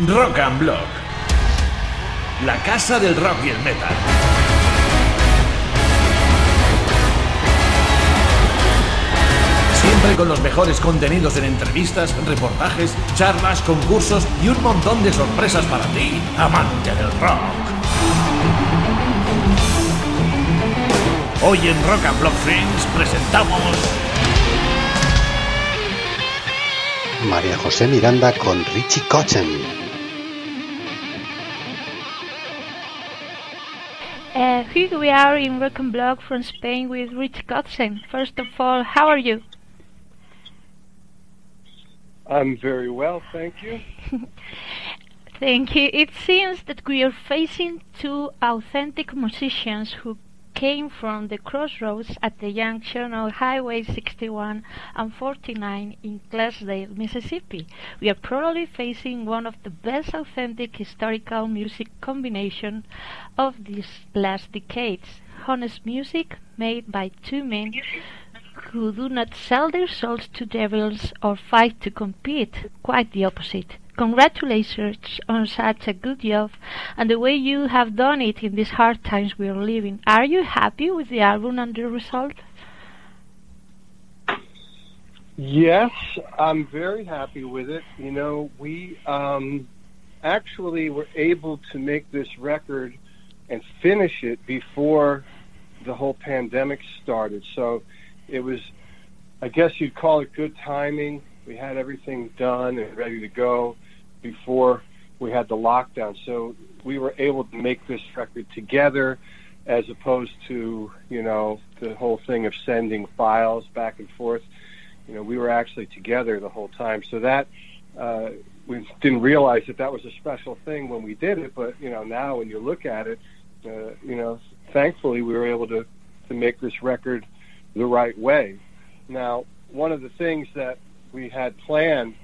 Rock and Block. La casa del rock y el metal. Siempre con los mejores contenidos en entrevistas, reportajes, charlas, concursos y un montón de sorpresas para ti, amante del rock. Hoy en Rock and Block Friends presentamos María José Miranda con Richie Kotzen. Uh, here we are in Rock and Block from Spain with Rich Kotzen. First of all, how are you? I'm very well, thank you. Thank you. It seems that we are facing two authentic musicians who came from the crossroads at the junction of Highway 61 and 49 in Clarksdale, Mississippi. We are probably facing one of the best authentic historical music combination of these last decades. Honest music made by two men who do not sell their souls to devils or fight to compete. Quite the opposite. Congratulations on such a good job and the way you have done it in these hard times we are living. Are you happy with the album and the result? Yes, I'm very happy with it. You know, we um, actually were able to make this record and finish it before the whole pandemic started. So it was, I guess you'd call it good timing. We had everything done and ready to go before we had the lockdown. So we were able to make this record together as opposed to, you know, the whole thing of sending files back and forth. You know, we were actually together the whole time. So that, uh, we didn't realize that that was a special thing when we did it, but, you know, now when you look at it, uh, you know, thankfully we were able to, to make this record the right way. Now, one of the things that we had planned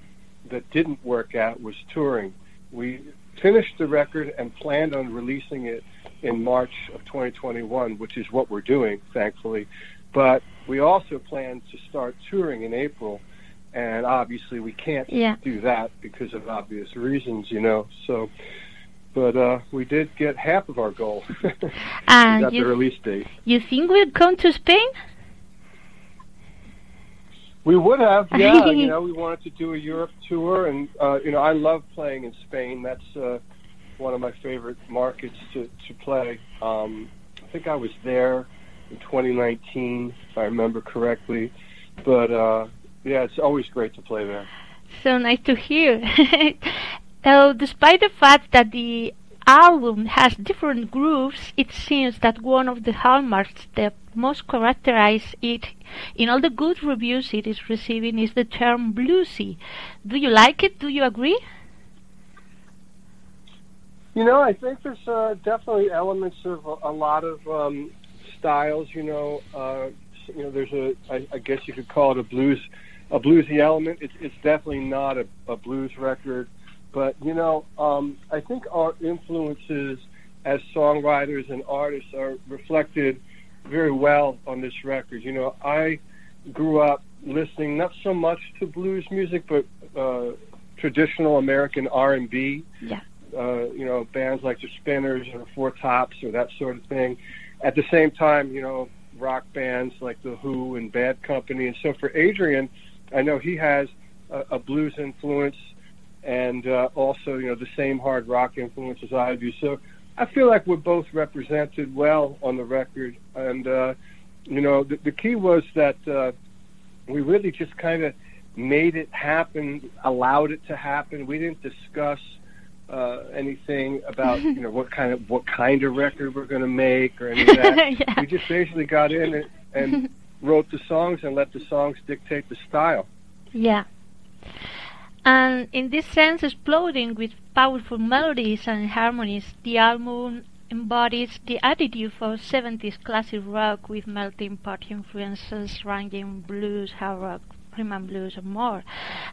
that didn't work out was touring. We finished the record and planned on releasing it in March of 2021, which is what we're doing, thankfully. But we also planned to start touring in April, and obviously we can't Yeah. do that because of obvious reasons, you know. So, but uh, we did get half of our goal. And got the you, release date. you think we'll come to Spain? We would have, yeah. you know, we wanted to do a Europe tour, and uh, you know, I love playing in Spain. That's uh, one of my favorite markets to to play. Um, I think I was there in 2019, if I remember correctly. But uh, yeah, it's always great to play there. So nice to hear. Though, despite the fact that the album has different grooves, it seems that one of the hallmarks that most characterize it in all the good reviews it is receiving is the term bluesy. Do you like it? Do you agree? You know, I think there's uh, definitely elements of a, a lot of um, styles. You know, uh, you know, there's a, I, I guess you could call it a blues, a bluesy element. It's, it's definitely not a, a blues record, but you know, um, I think our influences as songwriters and artists are reflected very well on this record. You know, I grew up listening not so much to blues music, but uh, traditional American R&B Yeah. uh, you know, bands like the Spinners or Four Tops or that sort of thing. At the same time, you know, rock bands like The Who and Bad Company. And so for Adrian, I know he has a, a blues influence and uh, also, you know, the same hard rock influence as I do. So I feel like we're both represented well on the record. And, uh, you know, the, the key was that uh, we really just kind of made it happen, allowed it to happen. We didn't discuss uh, anything about you know what kind of what kind of record we're going to make or any of that. Yeah. We just basically got in and, and wrote the songs and let the songs dictate the style. Yeah. And in this sense, exploding with powerful melodies and harmonies, the album embodies the attitude for 70s classic rock with melting pot influences ranging blues, hard rock, rhythm and blues, and more.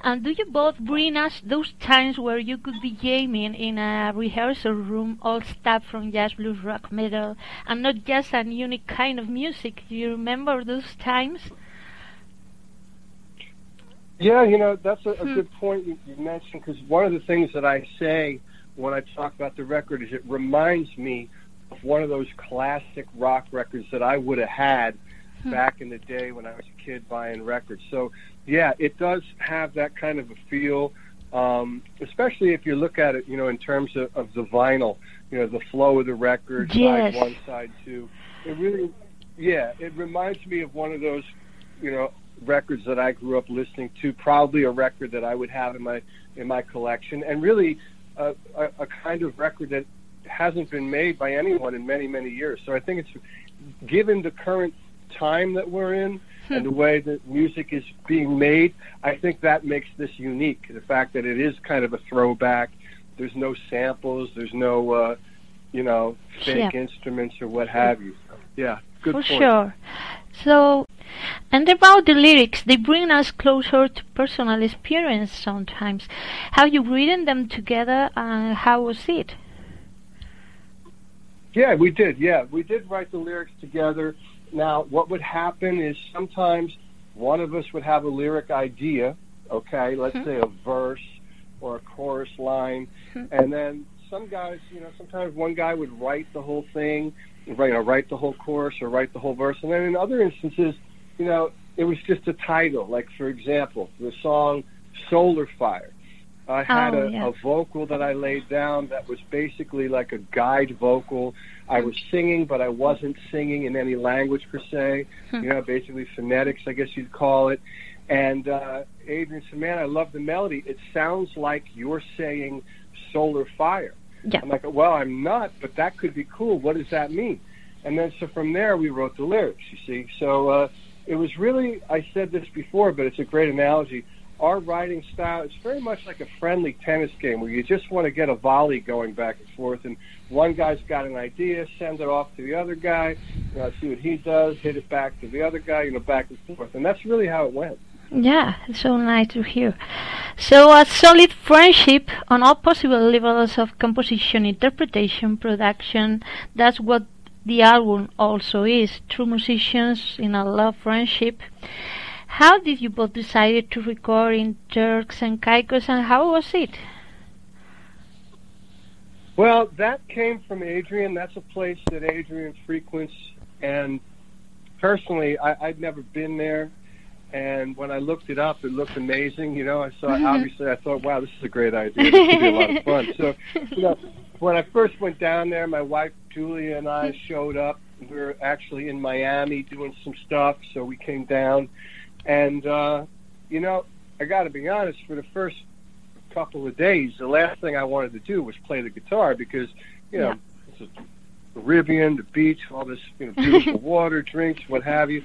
And do you both bring us those times where you could be jamming in a rehearsal room, all stuff from jazz, blues, rock, metal, and not just a unique kind of music? Do you remember those times? Yeah, you know that's a, a hmm. good point you, you mentioned because one of the things that I say when I talk about the record is it reminds me of one of those classic rock records that I would have had hmm. back in the day when I was a kid buying records. So yeah, it does have that kind of a feel, um, especially if you look at it, you know, in terms of, of the vinyl, you know, the flow of the record, yes. side one, side two. It really, yeah, it reminds me of one of those, you know, records that I grew up listening to. Probably a record that I would have in my in my collection, and really a, a, a kind of record that hasn't been made by anyone in many many years. So I think it's given the current time that we're in hmm. and the way that music is being made, I think that makes this unique. The fact that it is kind of a throwback. There's no samples. There's no, uh, you know, fake yeah. instruments or what have you. So, yeah, good For point. sure. So, and about the lyrics, they bring us closer to personal experience sometimes. Have you written them together and how was it? Yeah, we did. Yeah, we did write the lyrics together. Now, what would happen is sometimes one of us would have a lyric idea, okay, let's mm-hmm. say a verse or a chorus line, mm-hmm. and then some guys, you know, sometimes one guy would write the whole thing, you know, write the whole chorus or write the whole verse, and then in other instances, you know, it was just a title. Like for example, the song "Solar Fire." I had oh, a, yeah. a vocal that I laid down that was basically like a guide vocal. I was singing, but I wasn't singing in any language per se. Hmm. you know, basically phonetics, I guess you'd call it. And uh, Adrian said, "Man, I love the melody. It sounds like you're saying solar fire." Yeah. I'm like, "Well, I'm not, but that could be cool. What does that mean?" And then so from there we wrote the lyrics. You see, so uh, it was really I said this before, but it's a great analogy our writing style is very much like a friendly tennis game where you just want to get a volley going back and forth and one guy's got an idea send it off to the other guy you know, see what he does hit it back to the other guy you know back and forth and that's really how it went yeah it's so nice to hear so a solid friendship on all possible levels of composition interpretation production that's what the album also is true musicians in a love friendship how did you both decide to record in Turks and Caicos and how was it? Well, that came from Adrian. That's a place that Adrian frequents. And personally, I, I'd never been there. And when I looked it up, it looked amazing. You know, I saw, mm-hmm. obviously, I thought, wow, this is a great idea. This could be a lot of fun. So, you know, when I first went down there, my wife Julia and I showed up. We were actually in Miami doing some stuff, so we came down and, uh, you know, I got to be honest, for the first couple of days, the last thing I wanted to do was play the guitar because, you know, yeah. it's a Caribbean, the beach, all this, you know, beautiful water, drinks, what have you.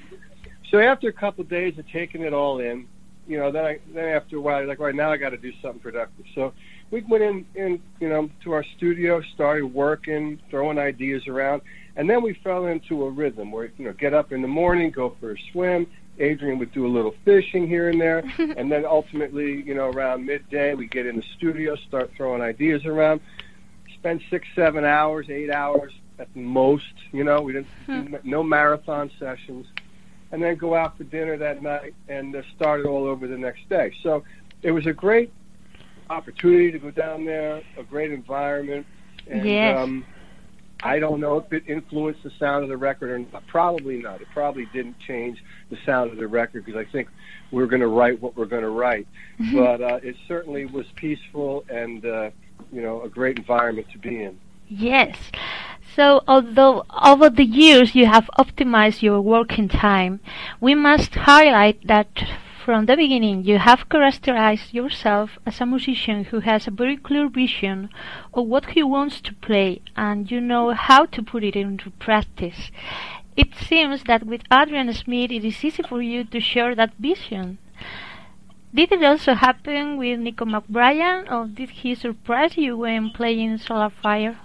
So after a couple of days of taking it all in, you know, then I, then after a while, like, right now I got to do something productive. So we went in, in, you know, to our studio, started working, throwing ideas around, and then we fell into a rhythm where, you know, get up in the morning, go for a swim, Adrian would do a little fishing here and there, and then ultimately, you know, around midday, we get in the studio, start throwing ideas around, spend six, seven hours, eight hours at most. You know, we didn't hmm. no marathon sessions, and then go out for dinner that night and uh, start it all over the next day. So it was a great opportunity to go down there, a great environment, and yes. um, I don't know if it influenced the sound of the record or not. Probably not. It probably didn't change the sound of the record because I think we're going to write what we're going to write. Mm-hmm. but uh, it certainly was peaceful and uh, you know a great environment to be in. Yes. So, although over the years you have optimized your working time, we must highlight that from the beginning, you have characterized yourself as a musician who has a very clear vision of what he wants to play and you know how to put it into practice. It seems that with Adrian Smith it is easy for you to share that vision. Did it also happen with Nicko McBrain or did he surprise you when playing Solar Fire?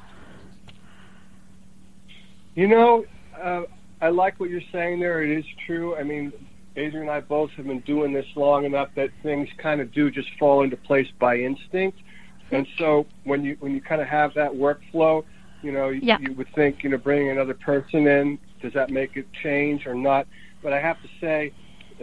You know, uh, I like what you're saying there. It is true. I mean, Adrian and I both have been doing this long enough that things kind of do just fall into place by instinct. And so when you when you kind of have that workflow, you know, yeah. you, would think, you know, bringing another person in, does that make it change or not? But I have to say,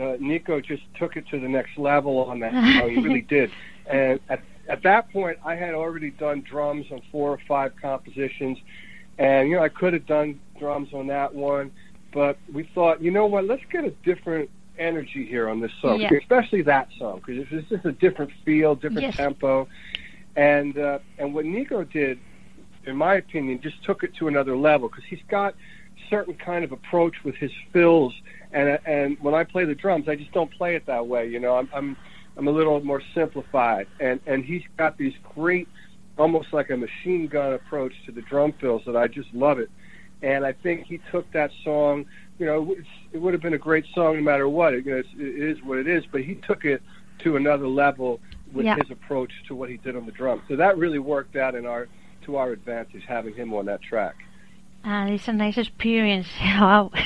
uh, Nicko just took it to the next level on that. You know, he really did. And at at that point, I had already done drums on four or five compositions, and you know I could have done drums on that one, but we thought, you know what, let's get a different energy here on this song, Yeah. especially that song, because it's just a different feel, different Yes. tempo, and uh, and what Nicko did, in my opinion, just took it to another level because he's got certain kind of approach with his fills, and and when I play the drums, I just don't play it that way. You know, I'm I'm I'm a little more simplified, and and he's got these great, almost like a machine gun approach to the drum fills that I just love it, and I think he took that song. You know, it would have been a great song no matter what. It, you know, it's, it is what it is, but he took it to another level with Yeah. his approach to what he did on the drums. So that really worked out in our to our advantage having him on that track. And it's a nice experience. Wow.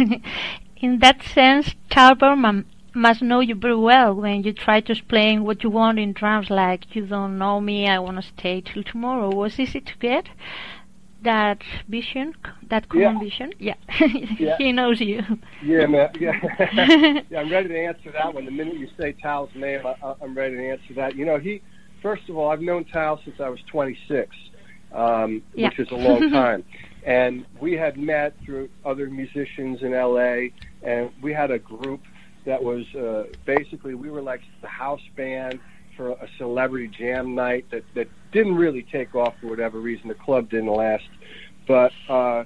In that sense, Tal Bergman um, must know you very well when you try to explain what you want in drums, like you don't know me, I want to stay till tomorrow. Was easy to get that vision, that common Yeah. vision? Yeah. Yeah. he knows you. Yeah, man. Yeah. yeah, I'm ready to answer that one. The minute you say Tal's name, I, I'm ready to answer that. You know, he. First of all, I've known Tal since I was 26, um, Yeah. which is a long time, and we had met through other musicians in L.A. and we had a group that was uh, basically we were like the house band for a celebrity jam night that that didn't really take off for whatever reason. The club didn't last, but. uh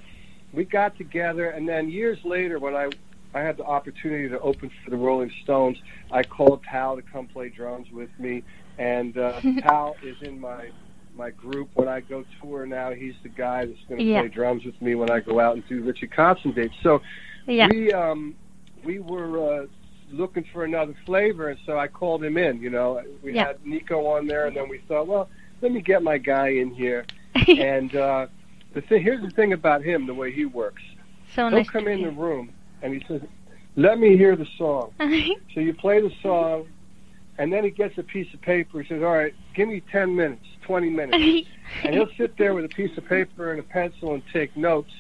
we got together, and then years later, when I I had the opportunity to open for the Rolling Stones, I called Tal to come play drums with me, and uh, Tal is in my my group when I go tour now. He's the guy that's going to Yeah. play drums with me when I go out and do Richie Kotzen dates. So Yeah. we um we were uh, looking for another flavor, and so I called him in. You know, we Yeah. had Nicko on there, and then we thought, well, let me get my guy in here. and uh, the thing here's the thing about him, the way he works. so He'll nice come in the room and he says, "Let me hear the song." So you play the song, and then he gets a piece of paper. He says, "All right, give me ten minutes, twenty minutes," and he'll sit there with a piece of paper and a pencil and take notes.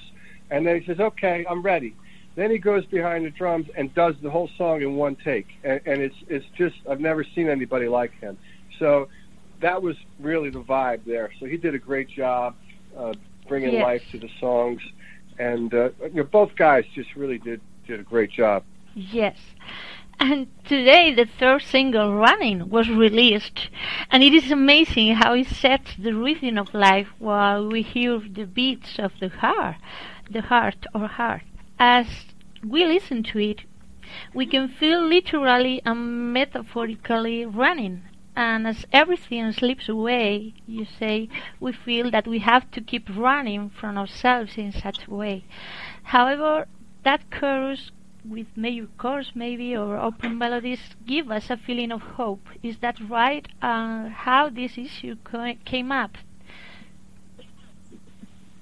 And then he says, "Okay, I'm ready." Then he goes behind the drums and does the whole song in one take, and, and it's it's just I've never seen anybody like him. So that was really the vibe there. So he did a great job uh, bringing Yes. life to the songs, and uh, you know, both guys just really did did a great job. Yes. And today the third single, Running, was released. And it is amazing how it sets the rhythm of life while we hear the beats of the heart, the heart or heart. As we listen to it, we can feel literally and metaphorically running. And as everything slips away, you say, we feel that we have to keep running from ourselves in such a way. However, that chorus with major chords maybe or open melodies give us a feeling of hope. Is that right? Uh, how this issue co- came up?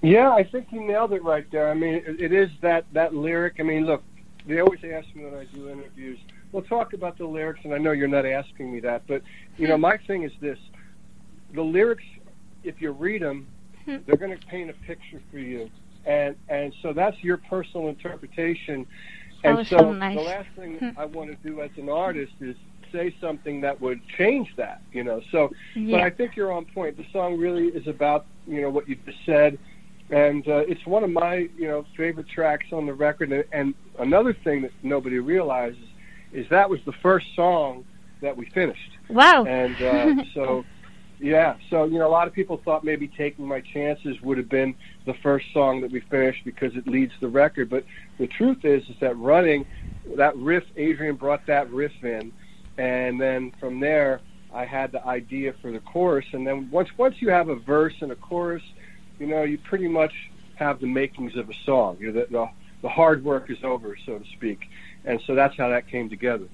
Yeah, I think you nailed it right there. I mean, it, it is that that lyric. I mean, look, they always ask me when I do interviews. We'll talk about the lyrics, and I know you're not asking me that, but you know, my thing is this: the lyrics, if you read them, Hmm. they're going to paint a picture for you, and and so that's your personal interpretation. And Oh, so, so nice. the last thing Hmm. I want to do as an artist is say something that would change that. You know, so but I think you're on point. The song really is about you know what you just said, and uh, it's one of my you know favorite tracks on the record. And, and another thing that nobody realizes is that was the first song that we finished, Wow. and uh, so yeah, so you know a lot of people thought maybe taking my chances would have been the first song that we finished because it leads the record, but the truth is is that running that riff, Adrian brought that riff in, and then from there. I had the idea for the chorus, and then once once you have a verse and a chorus, you know you pretty much have the makings of a song. You know, the, the the hard work is over, so to speak, and so that's how that came together.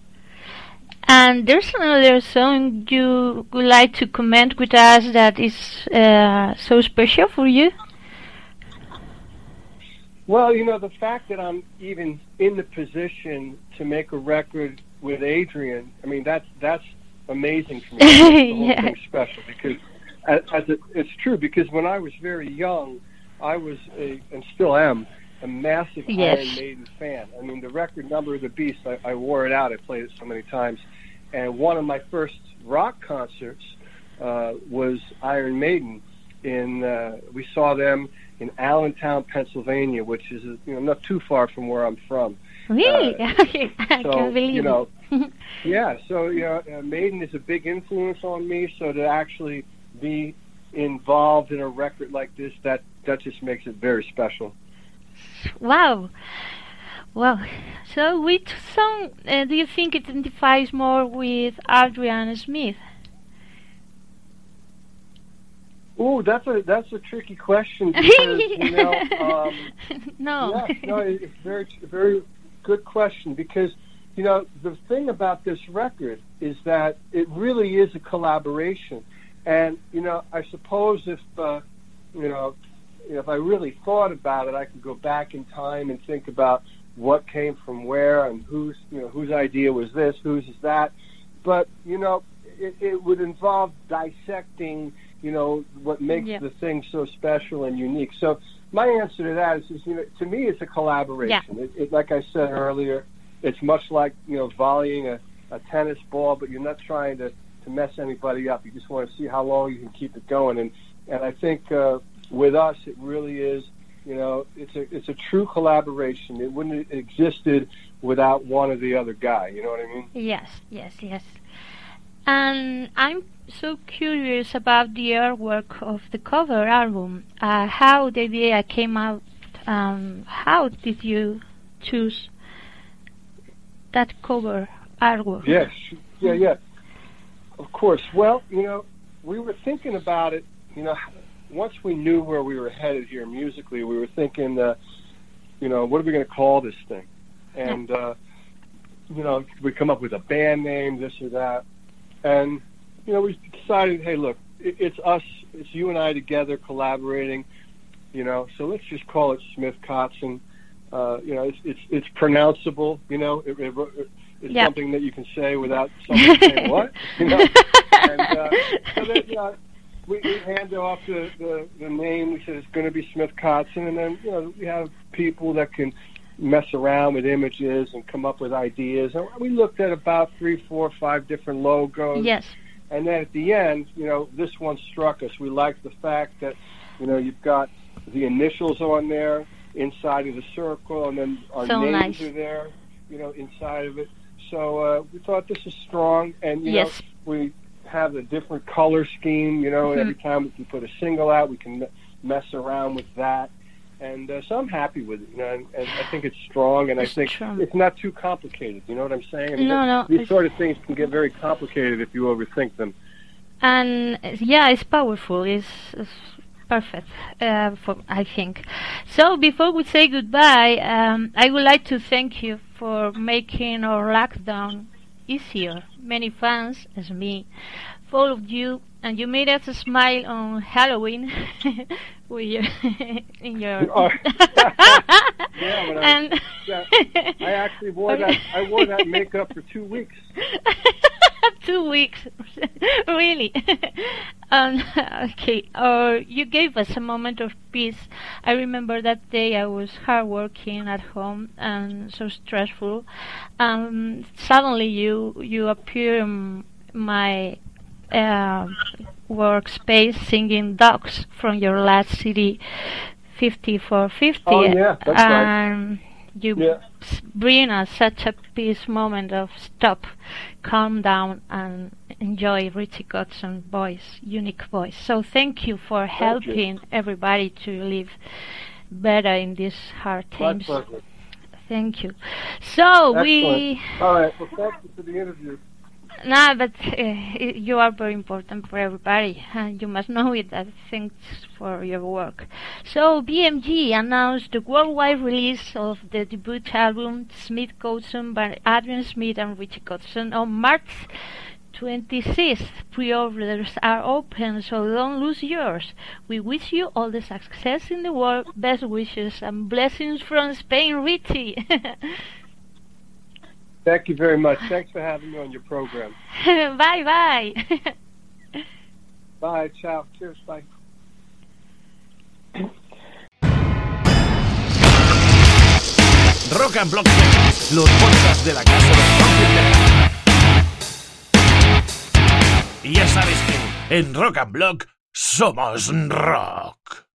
And there's another song you would like to comment with us that is uh, so special for you? Well, you know, the fact that I'm even in the position to make a record with Adrian, I mean, that's that's amazing for me. Yeah. special because, as, as it, it's true, because when I was very young, I was a, and still am, a massive Yes. Iron Maiden fan. I mean, the record Number of the Beast, I, I wore it out. I played it so many times. And one of my first rock concerts uh, was Iron Maiden. In uh, we saw them in Allentown, Pennsylvania, which is you know not too far from where I'm from. Really? I so, can believe you know. Yeah, so you know, uh, Maiden is a big influence on me. So to actually be involved in a record like this, that that just makes it very special. Wow. Well, so which song uh, do you think identifies more with Adrian Smith? Oh, that's a that's a tricky question because you know. Um, no. Yeah, no, it's very very good question because you know the thing about this record is that it really is a collaboration, and you know I suppose if uh, you know if I really thought about it, I could go back in time and think about what came from where and whose you know whose idea was this, whose is that, but you know it, it would involve dissecting you know what makes Yeah. the thing so special and unique. So my answer to that is, is you know, to me, it's a collaboration. It, it, like I said earlier, it's much like you know volleying a, a tennis ball, but you're not trying to to mess anybody up. You just want to see how long you can keep it going. And and I think uh, with us, it really is. You know, it's a it's a true collaboration. It wouldn't have existed without one or the other guy. You know what I mean? Yes, yes, yes. And I'm so curious about the artwork of the cover album. Uh, how the idea came out. Um, how did you choose that cover artwork? Yes, yeah, yeah. Of course. Well, you know, we were thinking about it. You know, once we knew where we were headed here musically, we were thinking, uh, you know, what are we going to call this thing? And uh, you know, we come up with a band name, this or that, and you know, we decided, hey, look, it, it's us, it's you and I together collaborating. You know, so let's just call it Smith Kotzen. Uh, you know, it's it's it's pronounceable. You know, it, it, it's Yeah. something that you can say without someone saying what. You know, and uh, so then, you know, we, we hand off the, the the name. We said it's going to be Smith Kotzen, and then you know we have people that can mess around with images and come up with ideas. And we looked at about three, four, five different logos. Yes. And then at the end, you know, this one struck us. We liked the fact that, you know, you've got the initials on there inside of the circle, and then our So names nice. are there, you know, inside of it. So uh, we thought this is strong, and you Yes. know, we have a different color scheme. You know, and every time we can put a single out, we can mess around with that. And uh, so I'm happy with it, you know, and, and I think it's strong, and I think strong. it's not too complicated. You know what I'm saying? I mean, No, no, These sort of things can get very complicated if you overthink them. and yeah, it's powerful. It's, it's perfect, uh, for I think. So before we say goodbye, um, I would like to thank you for making our lockdown easier. Many fans, as me, followed you, and you made us smile on Halloween with your in your. Oh. Yeah, I- and yeah, I actually wore that. I wore that makeup for two weeks. two weeks really um, okay uh, you gave us a moment of peace. I remember that day i was hard working at home and so stressful. Um, suddenly you you appear in my uh, workspace singing dogs from your last cd 5450 Oh, yeah, that's right. You Yeah. bring us such a peace moment of stop, calm down, and enjoy Richie Kotzen's voice, unique voice. So thank you for Thank you. helping everybody to live better in these hard times. Thank you. So we, All right. Well, thank you for the interview. Nah, but uh, you are very important for everybody, and you must know it. That thanks for your work. So BMG announced the worldwide release of the debut album Smith Kotzen by Adrian Smith and Richie Kotzen on March 26th. Pre-orders are open, so don't lose yours. We wish you all the success in the world, best wishes and blessings from Spain, Richie. Thank you very much. Thanks for having me on your program. bye bye. Bye. Ciao. Cheers. Bye. Rock and Block los podcasts de la casa de Y ya sabes que en Rock and Block somos rock.